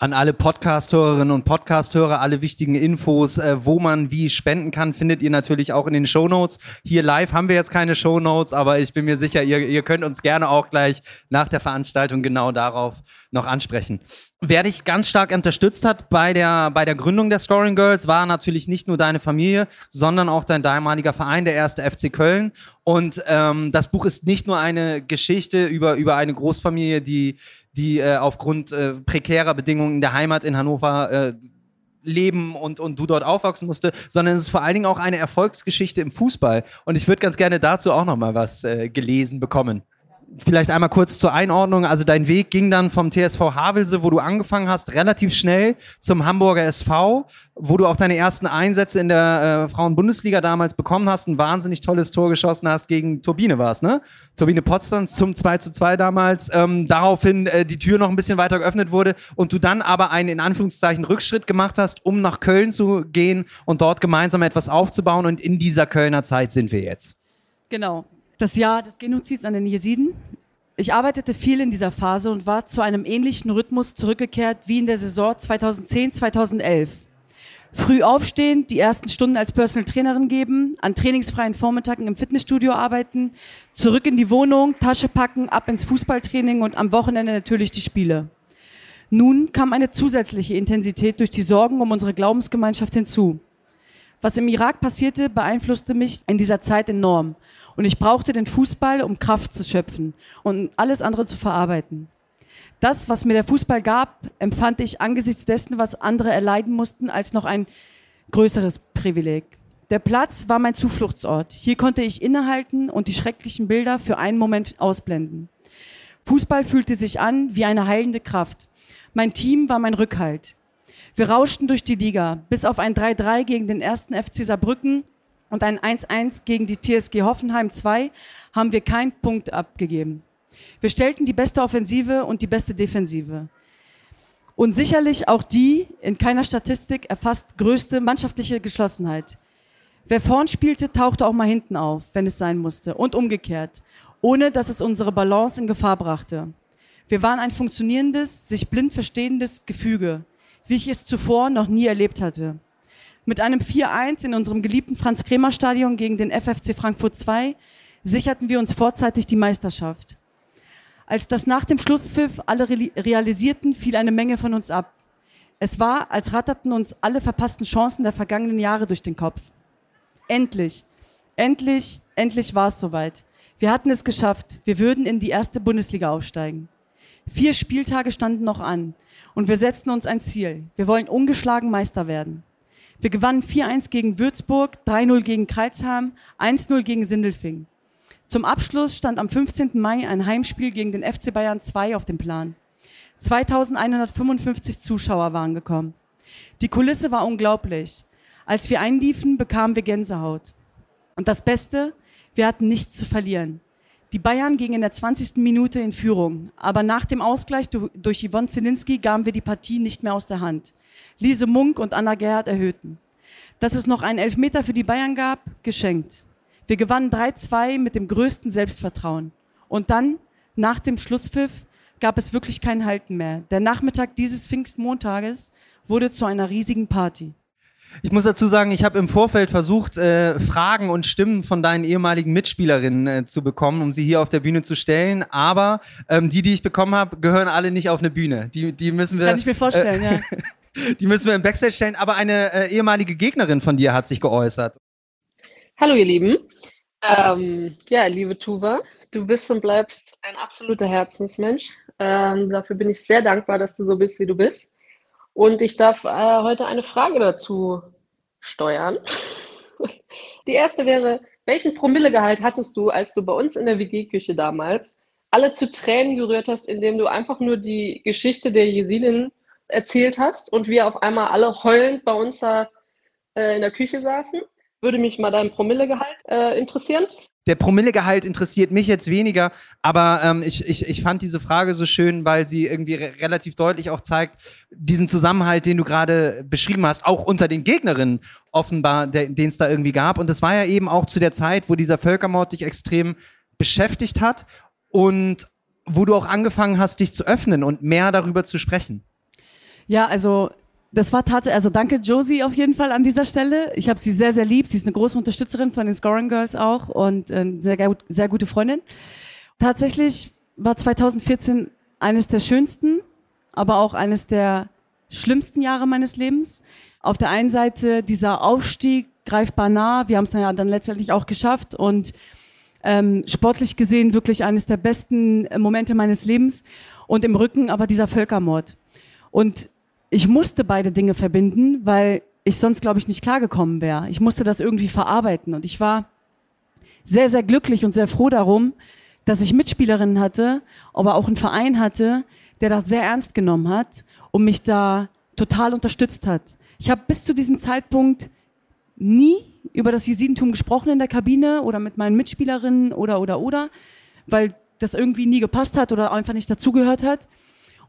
an alle Podcast-Hörerinnen und Podcast-Hörer, alle wichtigen Infos, äh, wo man wie spenden kann, findet ihr natürlich auch in den Show Notes. Hier live haben wir jetzt keine Show Notes, aber ich bin mir sicher, ihr, ihr könnt uns gerne auch gleich nach der Veranstaltung genau darauf noch ansprechen. Wer dich ganz stark unterstützt hat bei der, bei der Gründung der Scoring Girls, war natürlich nicht nur deine Familie, sondern auch dein damaliger Verein, der erste FC Köln. Und ähm, das Buch ist nicht nur eine Geschichte über, über eine Großfamilie, die die äh, aufgrund äh, prekärer Bedingungen in der Heimat in Hannover äh, leben und, und du dort aufwachsen musste, sondern es ist vor allen Dingen auch eine Erfolgsgeschichte im Fußball. Und ich würde ganz gerne dazu auch noch mal was äh, gelesen bekommen. Vielleicht einmal kurz zur Einordnung. Also dein Weg ging dann vom TSV Havelse, wo du angefangen hast, relativ schnell zum Hamburger SV, wo du auch deine ersten Einsätze in der äh, Frauen-Bundesliga damals bekommen hast, ein wahnsinnig tolles Tor geschossen hast gegen Turbine war es, ne? Turbine Potsdam zum 2 zu 2 damals. Ähm, daraufhin äh, die Tür noch ein bisschen weiter geöffnet wurde und du dann aber einen in Anführungszeichen Rückschritt gemacht hast, um nach Köln zu gehen und dort gemeinsam etwas aufzubauen. Und in dieser Kölner Zeit sind wir jetzt. Genau das Jahr des Genozids an den Jesiden. Ich arbeitete viel in dieser Phase und war zu einem ähnlichen Rhythmus zurückgekehrt wie in der Saison 2010, 2011. Früh aufstehen, die ersten Stunden als Personal Trainerin geben, an trainingsfreien Vormittagen im Fitnessstudio arbeiten, zurück in die Wohnung, Tasche packen, ab ins Fußballtraining und am Wochenende natürlich die Spiele. Nun kam eine zusätzliche Intensität durch die Sorgen um unsere Glaubensgemeinschaft hinzu. Was im Irak passierte, beeinflusste mich in dieser Zeit enorm und ich brauchte den Fußball, um Kraft zu schöpfen und alles andere zu verarbeiten. Das, was mir der Fußball gab, empfand ich angesichts dessen, was andere erleiden mussten, als noch ein größeres Privileg. Der Platz war mein Zufluchtsort. Hier konnte ich innehalten und die schrecklichen Bilder für einen Moment ausblenden. Fußball fühlte sich an wie eine heilende Kraft. Mein Team war mein Rückhalt. Wir rauschten durch die Liga, bis auf ein 3-3 gegen den ersten FC Saarbrücken und ein 1-1 gegen die TSG Hoffenheim 2 haben wir keinen Punkt abgegeben. Wir stellten die beste Offensive und die beste Defensive. Und sicherlich auch die in keiner Statistik erfasst größte mannschaftliche Geschlossenheit. Wer vorn spielte, tauchte auch mal hinten auf, wenn es sein musste. Und umgekehrt, ohne dass es unsere Balance in Gefahr brachte. Wir waren ein funktionierendes, sich blind verstehendes Gefüge, wie ich es zuvor noch nie erlebt hatte. Mit einem 4-1 in unserem geliebten Franz-Kremer-Stadion gegen den FFC Frankfurt 2 sicherten wir uns vorzeitig die Meisterschaft. Als das nach dem Schlusspfiff alle realisierten, fiel eine Menge von uns ab. Es war, als ratterten uns alle verpassten Chancen der vergangenen Jahre durch den Kopf. Endlich, endlich, endlich war es soweit. Wir hatten es geschafft. Wir würden in die erste Bundesliga aufsteigen. Vier Spieltage standen noch an und wir setzten uns ein Ziel. Wir wollen ungeschlagen Meister werden. Wir gewannen 4-1 gegen Würzburg, 3-0 gegen Kreilsheim, 1-0 gegen Sindelfing. Zum Abschluss stand am 15. Mai ein Heimspiel gegen den FC Bayern 2 auf dem Plan. 2155 Zuschauer waren gekommen. Die Kulisse war unglaublich. Als wir einliefen, bekamen wir Gänsehaut. Und das Beste, wir hatten nichts zu verlieren. Die Bayern gingen in der 20. Minute in Führung, aber nach dem Ausgleich durch Yvonne Zelinski gaben wir die Partie nicht mehr aus der Hand. Lise Munk und Anna Gerhardt erhöhten. Dass es noch einen Elfmeter für die Bayern gab, geschenkt. Wir gewannen 3-2 mit dem größten Selbstvertrauen. Und dann, nach dem Schlusspfiff, gab es wirklich kein Halten mehr. Der Nachmittag dieses Pfingstmontages wurde zu einer riesigen Party. Ich muss dazu sagen, ich habe im Vorfeld versucht, äh, Fragen und Stimmen von deinen ehemaligen Mitspielerinnen äh, zu bekommen, um sie hier auf der Bühne zu stellen. Aber ähm, die, die ich bekommen habe, gehören alle nicht auf eine Bühne. Die, die müssen wir. Kann ich mir vorstellen, äh, ja. [LAUGHS] Die müssen wir im Backstage stellen, aber eine äh, ehemalige Gegnerin von dir hat sich geäußert. Hallo ihr Lieben. Ähm, ja, liebe Tuva, du bist und bleibst ein absoluter Herzensmensch. Ähm, dafür bin ich sehr dankbar, dass du so bist, wie du bist. Und ich darf äh, heute eine Frage dazu steuern. [LAUGHS] Die erste wäre, welchen Promillegehalt hattest du, als du bei uns in der WG-Küche damals alle zu Tränen gerührt hast, indem du einfach nur die Geschichte der Jesidin erzählt hast und wir auf einmal alle heulend bei uns da äh, in der Küche saßen. Würde mich mal dein Promillegehalt äh, interessieren. Der Promillegehalt interessiert mich jetzt weniger, aber ähm, ich, ich, ich fand diese Frage so schön, weil sie irgendwie re relativ deutlich auch zeigt, diesen Zusammenhalt, den du gerade beschrieben hast, auch unter den Gegnerinnen offenbar, den es da irgendwie gab. Und das war ja eben auch zu der Zeit, wo dieser Völkermord dich extrem beschäftigt hat und wo du auch angefangen hast, dich zu öffnen und mehr darüber zu sprechen. Ja, also das war tatsächlich, also danke Josie auf jeden Fall an dieser Stelle. Ich habe sie sehr, sehr lieb. Sie ist eine große Unterstützerin von den Scoring Girls auch und äh, eine sehr, sehr gute Freundin. Tatsächlich war 2014 eines der schönsten, aber auch eines der schlimmsten Jahre meines Lebens. Auf der einen Seite dieser Aufstieg greifbar nah. Wir haben es ja dann letztendlich auch geschafft und ähm, sportlich gesehen wirklich eines der besten Momente meines Lebens. Und im Rücken aber dieser Völkermord. Und ich musste beide Dinge verbinden, weil ich sonst, glaube ich, nicht klargekommen wäre. Ich musste das irgendwie verarbeiten und ich war sehr, sehr glücklich und sehr froh darum, dass ich Mitspielerinnen hatte, aber auch einen Verein hatte, der das sehr ernst genommen hat und mich da total unterstützt hat. Ich habe bis zu diesem Zeitpunkt nie über das Jesidentum gesprochen in der Kabine oder mit meinen Mitspielerinnen oder oder oder, weil das irgendwie nie gepasst hat oder einfach nicht dazugehört hat.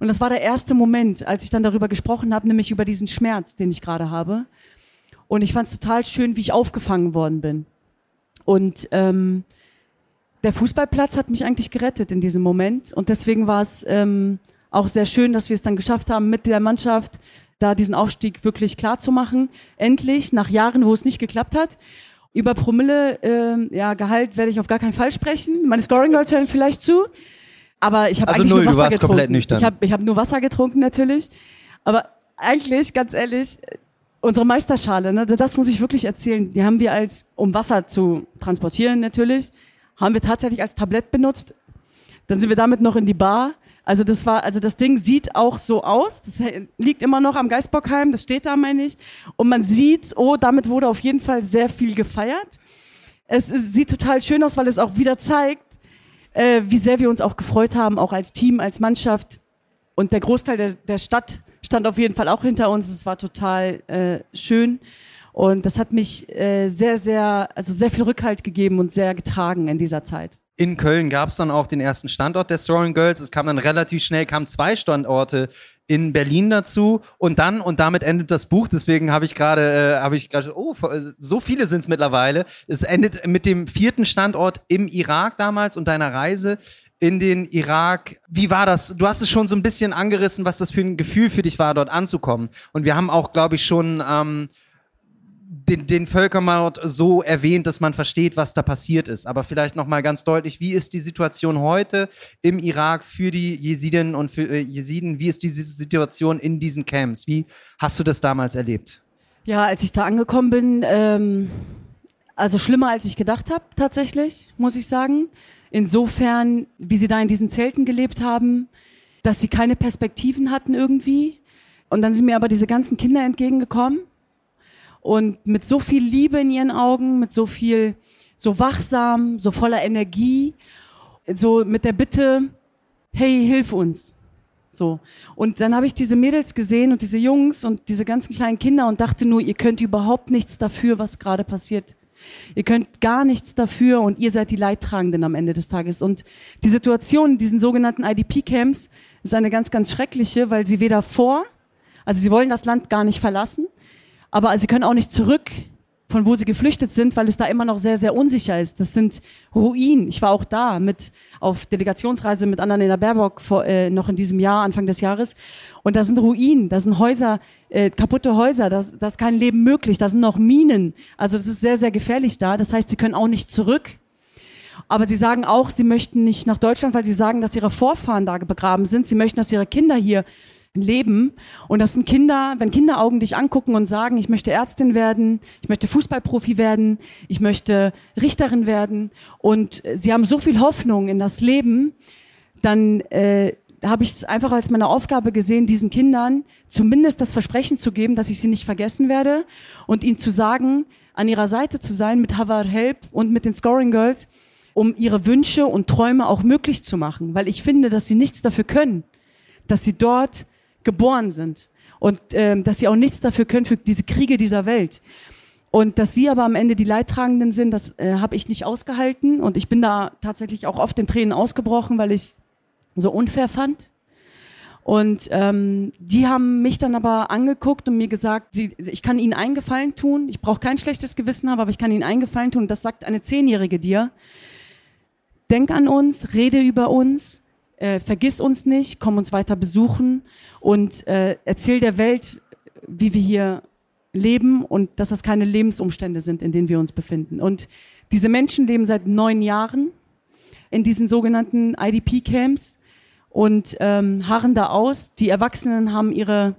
Und das war der erste Moment, als ich dann darüber gesprochen habe, nämlich über diesen Schmerz, den ich gerade habe. Und ich fand es total schön, wie ich aufgefangen worden bin. Und ähm, der Fußballplatz hat mich eigentlich gerettet in diesem Moment. Und deswegen war es ähm, auch sehr schön, dass wir es dann geschafft haben, mit der Mannschaft da diesen Aufstieg wirklich klar zu machen. Endlich, nach Jahren, wo es nicht geklappt hat. Über Promille, äh, ja, Gehalt werde ich auf gar keinen Fall sprechen. Meine Scoring Girls hören vielleicht zu. Aber ich habe Also eigentlich null, nur du Wasser warst getrunken. komplett nüchtern. Ich habe ich hab nur Wasser getrunken natürlich. Aber eigentlich, ganz ehrlich, unsere Meisterschale, ne, das muss ich wirklich erzählen. Die haben wir als, um Wasser zu transportieren natürlich, haben wir tatsächlich als Tablett benutzt. Dann sind wir damit noch in die Bar. Also das war, also das Ding sieht auch so aus. Das liegt immer noch am Geisbockheim, das steht da, meine ich. Und man sieht, oh, damit wurde auf jeden Fall sehr viel gefeiert. Es sieht total schön aus, weil es auch wieder zeigt, äh, wie sehr wir uns auch gefreut haben, auch als Team, als Mannschaft. Und der Großteil der, der Stadt stand auf jeden Fall auch hinter uns. Es war total äh, schön. Und das hat mich äh, sehr, sehr, also sehr viel Rückhalt gegeben und sehr getragen in dieser Zeit. In Köln gab es dann auch den ersten Standort der Soaring Girls. Es kam dann relativ schnell, kamen zwei Standorte in Berlin dazu und dann und damit endet das Buch. Deswegen habe ich gerade, äh, habe ich gerade, oh, so viele sind es mittlerweile. Es endet mit dem vierten Standort im Irak damals und deiner Reise in den Irak. Wie war das? Du hast es schon so ein bisschen angerissen, was das für ein Gefühl für dich war, dort anzukommen. Und wir haben auch, glaube ich, schon ähm, den, den Völkermord so erwähnt, dass man versteht, was da passiert ist. Aber vielleicht noch mal ganz deutlich, wie ist die Situation heute im Irak für die Jesidinnen und für äh, Jesiden? Wie ist diese Situation in diesen Camps? Wie hast du das damals erlebt? Ja, als ich da angekommen bin, ähm, also schlimmer als ich gedacht habe, tatsächlich, muss ich sagen. Insofern, wie sie da in diesen Zelten gelebt haben, dass sie keine Perspektiven hatten irgendwie. Und dann sind mir aber diese ganzen Kinder entgegengekommen und mit so viel Liebe in ihren Augen, mit so viel, so wachsam, so voller Energie, so mit der Bitte, hey, hilf uns. So. Und dann habe ich diese Mädels gesehen und diese Jungs und diese ganzen kleinen Kinder und dachte nur, ihr könnt überhaupt nichts dafür, was gerade passiert. Ihr könnt gar nichts dafür und ihr seid die Leidtragenden am Ende des Tages. Und die Situation in diesen sogenannten IDP-Camps ist eine ganz, ganz schreckliche, weil sie weder vor, also sie wollen das Land gar nicht verlassen, aber sie können auch nicht zurück, von wo sie geflüchtet sind, weil es da immer noch sehr, sehr unsicher ist. Das sind Ruinen. Ich war auch da mit auf Delegationsreise mit Annalena Baerbock vor, äh, noch in diesem Jahr, Anfang des Jahres. Und da sind Ruinen, da sind Häuser, äh, kaputte Häuser, da ist kein Leben möglich, da sind noch Minen. Also das ist sehr, sehr gefährlich da. Das heißt, sie können auch nicht zurück. Aber sie sagen auch, sie möchten nicht nach Deutschland, weil sie sagen, dass ihre Vorfahren da begraben sind. Sie möchten, dass ihre Kinder hier leben. Und das sind Kinder, wenn Kinderaugen dich angucken und sagen, ich möchte Ärztin werden, ich möchte Fußballprofi werden, ich möchte Richterin werden und sie haben so viel Hoffnung in das Leben, dann äh, habe ich es einfach als meine Aufgabe gesehen, diesen Kindern zumindest das Versprechen zu geben, dass ich sie nicht vergessen werde und ihnen zu sagen, an ihrer Seite zu sein mit Havar Help und mit den Scoring Girls, um ihre Wünsche und Träume auch möglich zu machen, weil ich finde, dass sie nichts dafür können, dass sie dort geboren sind und ähm, dass sie auch nichts dafür können für diese Kriege dieser Welt. Und dass sie aber am Ende die Leidtragenden sind, das äh, habe ich nicht ausgehalten. Und ich bin da tatsächlich auch oft in Tränen ausgebrochen, weil ich so unfair fand. Und ähm, die haben mich dann aber angeguckt und mir gesagt, sie, ich kann ihnen einen Gefallen tun. Ich brauche kein schlechtes Gewissen haben, aber ich kann ihnen einen Gefallen tun. Und das sagt eine Zehnjährige dir. Denk an uns, rede über uns, äh, vergiss uns nicht, komm uns weiter besuchen und äh, erzähl der Welt, wie wir hier leben und dass das keine Lebensumstände sind, in denen wir uns befinden. Und diese Menschen leben seit neun Jahren in diesen sogenannten IDP-Camps und ähm, harren da aus. Die Erwachsenen haben ihre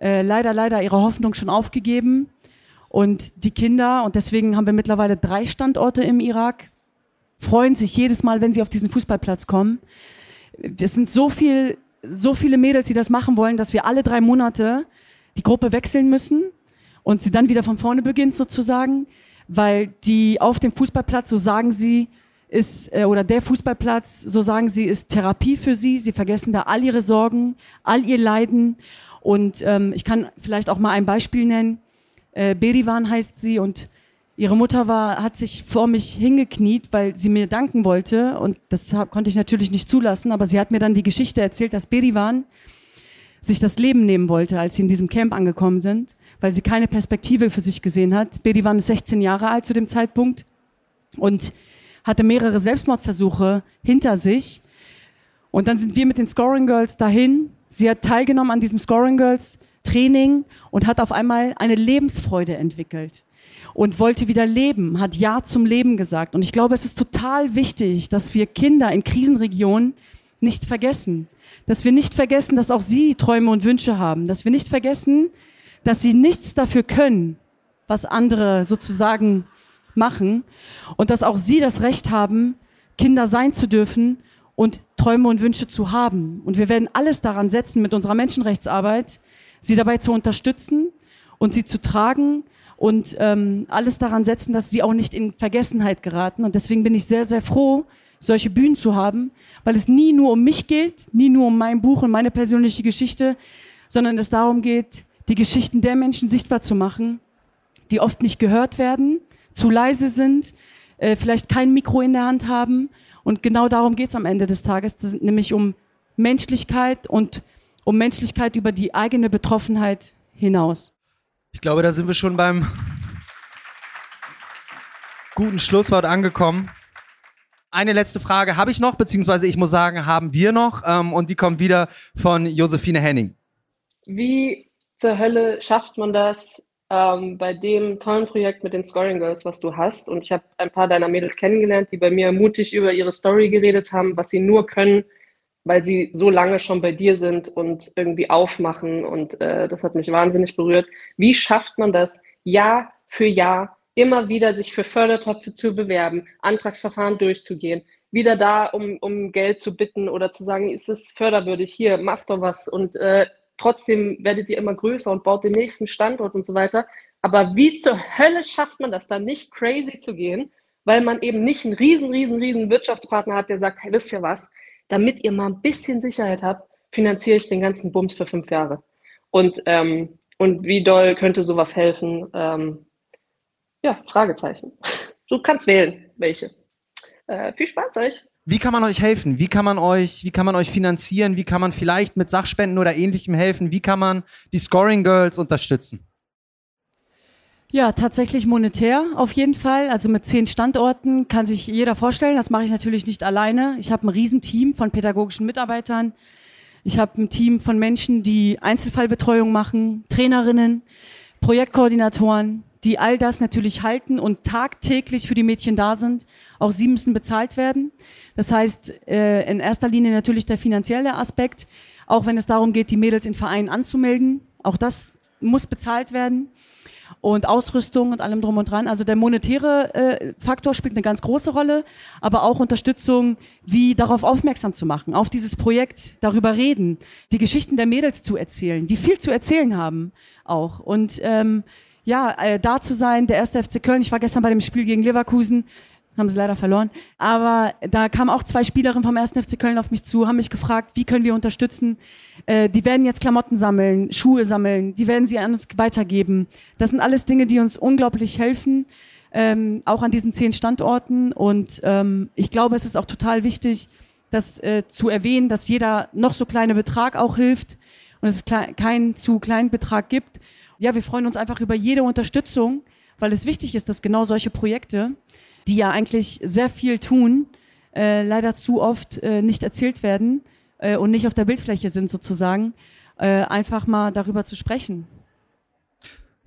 äh, leider, leider ihre Hoffnung schon aufgegeben. Und die Kinder, und deswegen haben wir mittlerweile drei Standorte im Irak, freuen sich jedes Mal, wenn sie auf diesen Fußballplatz kommen. Es sind so viel, so viele Mädels, die das machen wollen, dass wir alle drei Monate die Gruppe wechseln müssen und sie dann wieder von vorne beginnt sozusagen, weil die auf dem Fußballplatz, so sagen sie, ist, äh, oder der Fußballplatz, so sagen sie, ist Therapie für sie. Sie vergessen da all ihre Sorgen, all ihr Leiden. Und ähm, ich kann vielleicht auch mal ein Beispiel nennen. Äh, Berivan heißt sie und ihre Mutter war, hat sich vor mich hingekniet, weil sie mir danken wollte. Und das konnte ich natürlich nicht zulassen. Aber sie hat mir dann die Geschichte erzählt, dass Berivan sich das Leben nehmen wollte, als sie in diesem Camp angekommen sind, weil sie keine Perspektive für sich gesehen hat. Berivan ist 16 Jahre alt zu dem Zeitpunkt und hatte mehrere Selbstmordversuche hinter sich. Und dann sind wir mit den Scoring Girls dahin. Sie hat teilgenommen an diesem Scoring Girls Training und hat auf einmal eine Lebensfreude entwickelt und wollte wieder leben, hat Ja zum Leben gesagt. Und ich glaube, es ist total wichtig, dass wir Kinder in Krisenregionen nicht vergessen. Dass wir nicht vergessen, dass auch sie Träume und Wünsche haben. Dass wir nicht vergessen, dass sie nichts dafür können, was andere sozusagen machen und dass auch sie das Recht haben, Kinder sein zu dürfen und Träume und Wünsche zu haben. Und wir werden alles daran setzen, mit unserer Menschenrechtsarbeit, sie dabei zu unterstützen und sie zu tragen und ähm, alles daran setzen, dass sie auch nicht in Vergessenheit geraten. Und deswegen bin ich sehr, sehr froh, solche Bühnen zu haben, weil es nie nur um mich geht, nie nur um mein Buch und meine persönliche Geschichte, sondern es darum geht, die Geschichten der Menschen sichtbar zu machen, die oft nicht gehört werden, zu leise sind, äh, vielleicht kein Mikro in der Hand haben. Und genau darum geht es am Ende des Tages, nämlich um Menschlichkeit und um Menschlichkeit über die eigene Betroffenheit hinaus. Ich glaube, da sind wir schon beim guten Schlusswort angekommen. Eine letzte Frage habe ich noch, beziehungsweise ich muss sagen, haben wir noch. Ähm, und die kommt wieder von Josephine Henning. Wie zur Hölle schafft man das, ähm, bei dem tollen Projekt mit den Scoring Girls, was du hast. Und ich habe ein paar deiner Mädels kennengelernt, die bei mir mutig über ihre Story geredet haben, was sie nur können, weil sie so lange schon bei dir sind und irgendwie aufmachen. Und äh, das hat mich wahnsinnig berührt. Wie schafft man das, Jahr für Jahr immer wieder sich für Fördertöpfe zu bewerben, Antragsverfahren durchzugehen, wieder da, um, um Geld zu bitten oder zu sagen, ist es förderwürdig, hier, mach doch was. Und äh, trotzdem werdet ihr immer größer und baut den nächsten Standort und so weiter. Aber wie zur Hölle schafft man das dann nicht crazy zu gehen, weil man eben nicht einen riesen, riesen, riesen Wirtschaftspartner hat, der sagt, hey, wisst ihr was, damit ihr mal ein bisschen Sicherheit habt, finanziere ich den ganzen Bums für fünf Jahre. Und, ähm, und wie doll könnte sowas helfen? Ähm, ja, Fragezeichen. Du kannst wählen, welche. Äh, viel Spaß euch. Wie kann man euch helfen? Wie kann man euch, wie kann man euch finanzieren? Wie kann man vielleicht mit Sachspenden oder ähnlichem helfen? Wie kann man die Scoring Girls unterstützen? Ja, tatsächlich monetär auf jeden Fall. Also mit zehn Standorten kann sich jeder vorstellen. Das mache ich natürlich nicht alleine. Ich habe ein Riesenteam von pädagogischen Mitarbeitern. Ich habe ein Team von Menschen, die Einzelfallbetreuung machen, Trainerinnen, Projektkoordinatoren, die all das natürlich halten und tagtäglich für die Mädchen da sind. Auch sie müssen bezahlt werden. Das heißt, äh, in erster Linie natürlich der finanzielle Aspekt, auch wenn es darum geht, die Mädels in Vereinen anzumelden. Auch das muss bezahlt werden. Und Ausrüstung und allem drum und dran. Also der monetäre äh, Faktor spielt eine ganz große Rolle, aber auch Unterstützung, wie darauf aufmerksam zu machen, auf dieses Projekt, darüber reden, die Geschichten der Mädels zu erzählen, die viel zu erzählen haben auch. Und ähm, ja, äh, da zu sein, der erste FC Köln. Ich war gestern bei dem Spiel gegen Leverkusen, haben sie leider verloren. Aber da kamen auch zwei Spielerinnen vom ersten FC Köln auf mich zu, haben mich gefragt, wie können wir unterstützen. Äh, die werden jetzt Klamotten sammeln, Schuhe sammeln, die werden sie an uns weitergeben. Das sind alles Dinge, die uns unglaublich helfen, ähm, auch an diesen zehn Standorten. Und ähm, ich glaube, es ist auch total wichtig, das äh, zu erwähnen, dass jeder noch so kleine Betrag auch hilft und es keinen zu kleinen Betrag gibt ja, wir freuen uns einfach über jede Unterstützung, weil es wichtig ist, dass genau solche Projekte, die ja eigentlich sehr viel tun, äh, leider zu oft äh, nicht erzählt werden äh, und nicht auf der Bildfläche sind sozusagen, äh, einfach mal darüber zu sprechen.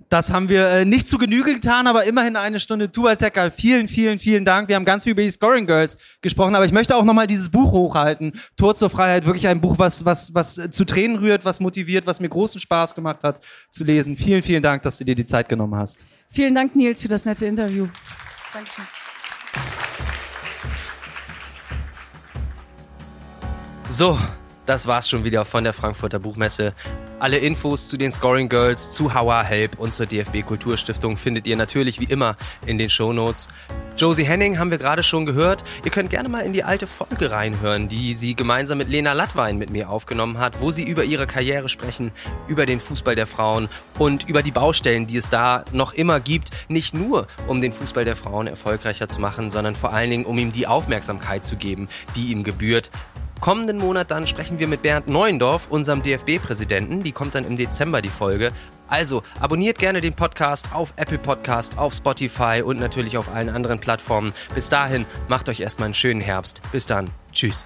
Das haben wir äh, nicht zu Genüge getan, aber immerhin eine Stunde Tubaltecker. Vielen, vielen, vielen Dank. Wir haben ganz viel über die Scoring Girls gesprochen, aber ich möchte auch nochmal dieses Buch hochhalten. Tor zur Freiheit, wirklich ein Buch, was, was, was zu Tränen rührt, was motiviert, was mir großen Spaß gemacht hat zu lesen. Vielen, vielen Dank, dass du dir die Zeit genommen hast. Vielen Dank, Nils, für das nette Interview. Dankeschön. So, das war's schon wieder von der Frankfurter Buchmesse. Alle Infos zu den Scoring Girls, zu How Help und zur DFB Kulturstiftung findet ihr natürlich wie immer in den Shownotes. Josie Henning haben wir gerade schon gehört. Ihr könnt gerne mal in die alte Folge reinhören, die sie gemeinsam mit Lena Lattwein mit mir aufgenommen hat, wo sie über ihre Karriere sprechen, über den Fußball der Frauen und über die Baustellen, die es da noch immer gibt. Nicht nur, um den Fußball der Frauen erfolgreicher zu machen, sondern vor allen Dingen, um ihm die Aufmerksamkeit zu geben, die ihm gebührt. Kommenden Monat dann sprechen wir mit Bernd Neuendorf, unserem DFB-Präsidenten. Die kommt dann im Dezember, die Folge. Also abonniert gerne den Podcast auf Apple Podcast, auf Spotify und natürlich auf allen anderen Plattformen. Bis dahin, macht euch erstmal einen schönen Herbst. Bis dann. Tschüss.